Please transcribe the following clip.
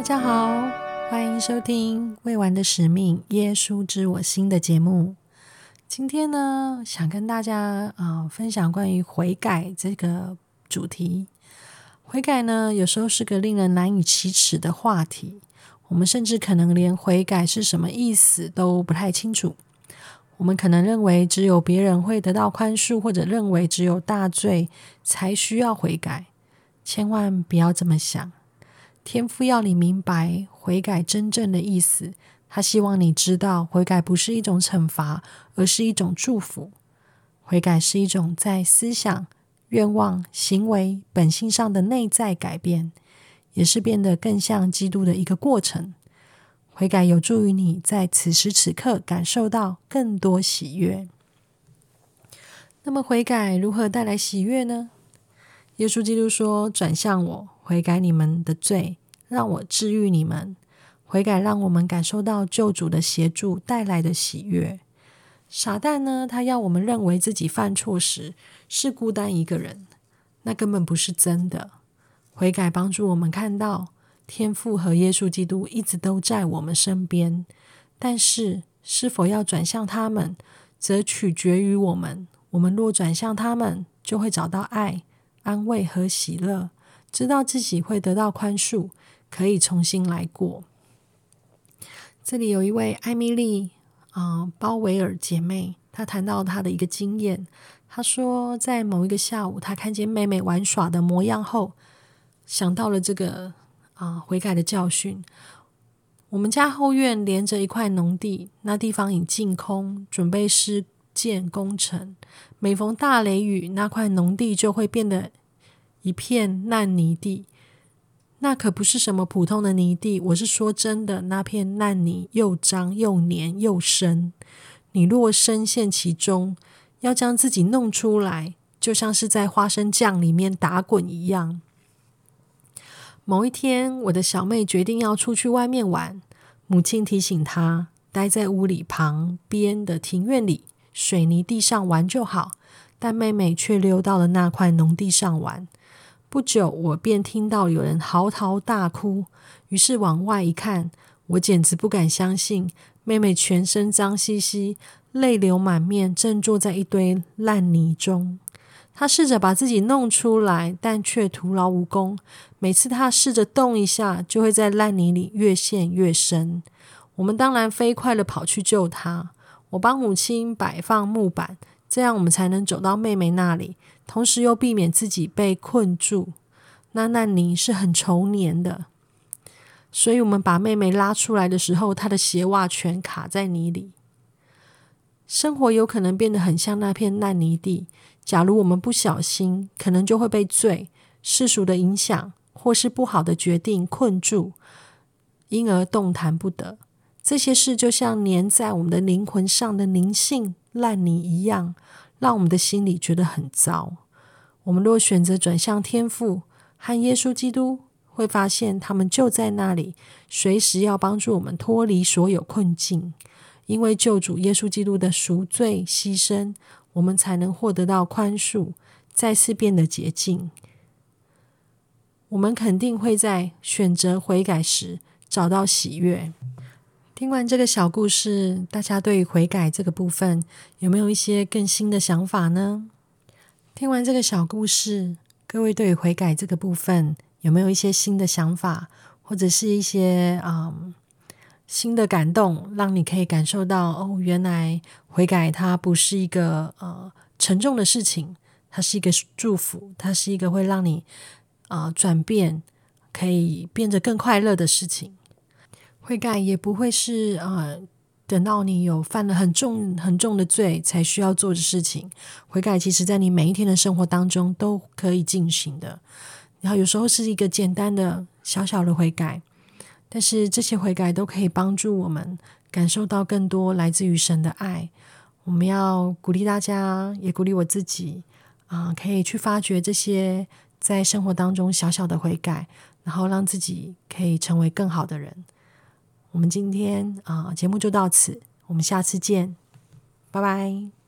大家好，欢迎收听《未完的使命：耶稣知我心》的节目。今天呢，想跟大家啊分享关于悔改这个主题。悔改呢，有时候是个令人难以启齿的话题。我们甚至可能连悔改是什么意思都不太清楚。我们可能认为只有别人会得到宽恕，或者认为只有大罪才需要悔改。千万不要这么想。天父要你明白悔改真正的意思，他希望你知道悔改不是一种惩罚，而是一种祝福。悔改是一种在思想、愿望、行为、本性上的内在改变，也是变得更像基督的一个过程。悔改有助于你在此时此刻感受到更多喜悦。那么，悔改如何带来喜悦呢？耶稣基督说：“转向我，悔改你们的罪，让我治愈你们。悔改让我们感受到救主的协助带来的喜悦。傻蛋呢？他要我们认为自己犯错时是孤单一个人，那根本不是真的。悔改帮助我们看到。”天父和耶稣基督一直都在我们身边，但是是否要转向他们，则取决于我们。我们若转向他们，就会找到爱、安慰和喜乐，知道自己会得到宽恕，可以重新来过。这里有一位艾米丽啊鲍维尔姐妹，她谈到她的一个经验。她说，在某一个下午，她看见妹妹玩耍的模样后，想到了这个。啊，悔改的教训。我们家后院连着一块农地，那地方已净空，准备施建工程。每逢大雷雨，那块农地就会变得一片烂泥地。那可不是什么普通的泥地，我是说真的，那片烂泥又脏又黏又深。你若深陷其中，要将自己弄出来，就像是在花生酱里面打滚一样。某一天，我的小妹决定要出去外面玩。母亲提醒她，待在屋里旁边的庭院里水泥地上玩就好。但妹妹却溜到了那块农地上玩。不久，我便听到有人嚎啕大哭。于是往外一看，我简直不敢相信，妹妹全身脏兮兮、泪流满面，正坐在一堆烂泥中。她试着把自己弄出来，但却徒劳无功。每次她试着动一下，就会在烂泥里越陷越深。我们当然飞快的跑去救她。我帮母亲摆放木板，这样我们才能走到妹妹那里，同时又避免自己被困住。那烂泥是很稠黏的，所以我们把妹妹拉出来的时候，她的鞋袜全卡在泥里。生活有可能变得很像那片烂泥地。假如我们不小心，可能就会被罪、世俗的影响或是不好的决定困住，因而动弹不得。这些事就像粘在我们的灵魂上的灵性烂泥一样，让我们的心里觉得很糟。我们若选择转向天父和耶稣基督，会发现他们就在那里，随时要帮助我们脱离所有困境。因为救主耶稣基督的赎罪牺牲。我们才能获得到宽恕，再次变得洁净。我们肯定会在选择悔改时找到喜悦。听完这个小故事，大家对悔改这个部分有没有一些更新的想法呢？听完这个小故事，各位对悔改这个部分有没有一些新的想法，或者是一些嗯？新的感动，让你可以感受到哦，原来悔改它不是一个呃沉重的事情，它是一个祝福，它是一个会让你啊转变，可以变得更快乐的事情。悔改也不会是啊等到你有犯了很重很重的罪才需要做的事情。悔改其实在你每一天的生活当中都可以进行的，然后有时候是一个简单的小小的悔改。但是这些悔改都可以帮助我们感受到更多来自于神的爱。我们要鼓励大家，也鼓励我自己啊，可以去发掘这些在生活当中小小的悔改，然后让自己可以成为更好的人。我们今天啊，节目就到此，我们下次见，拜拜。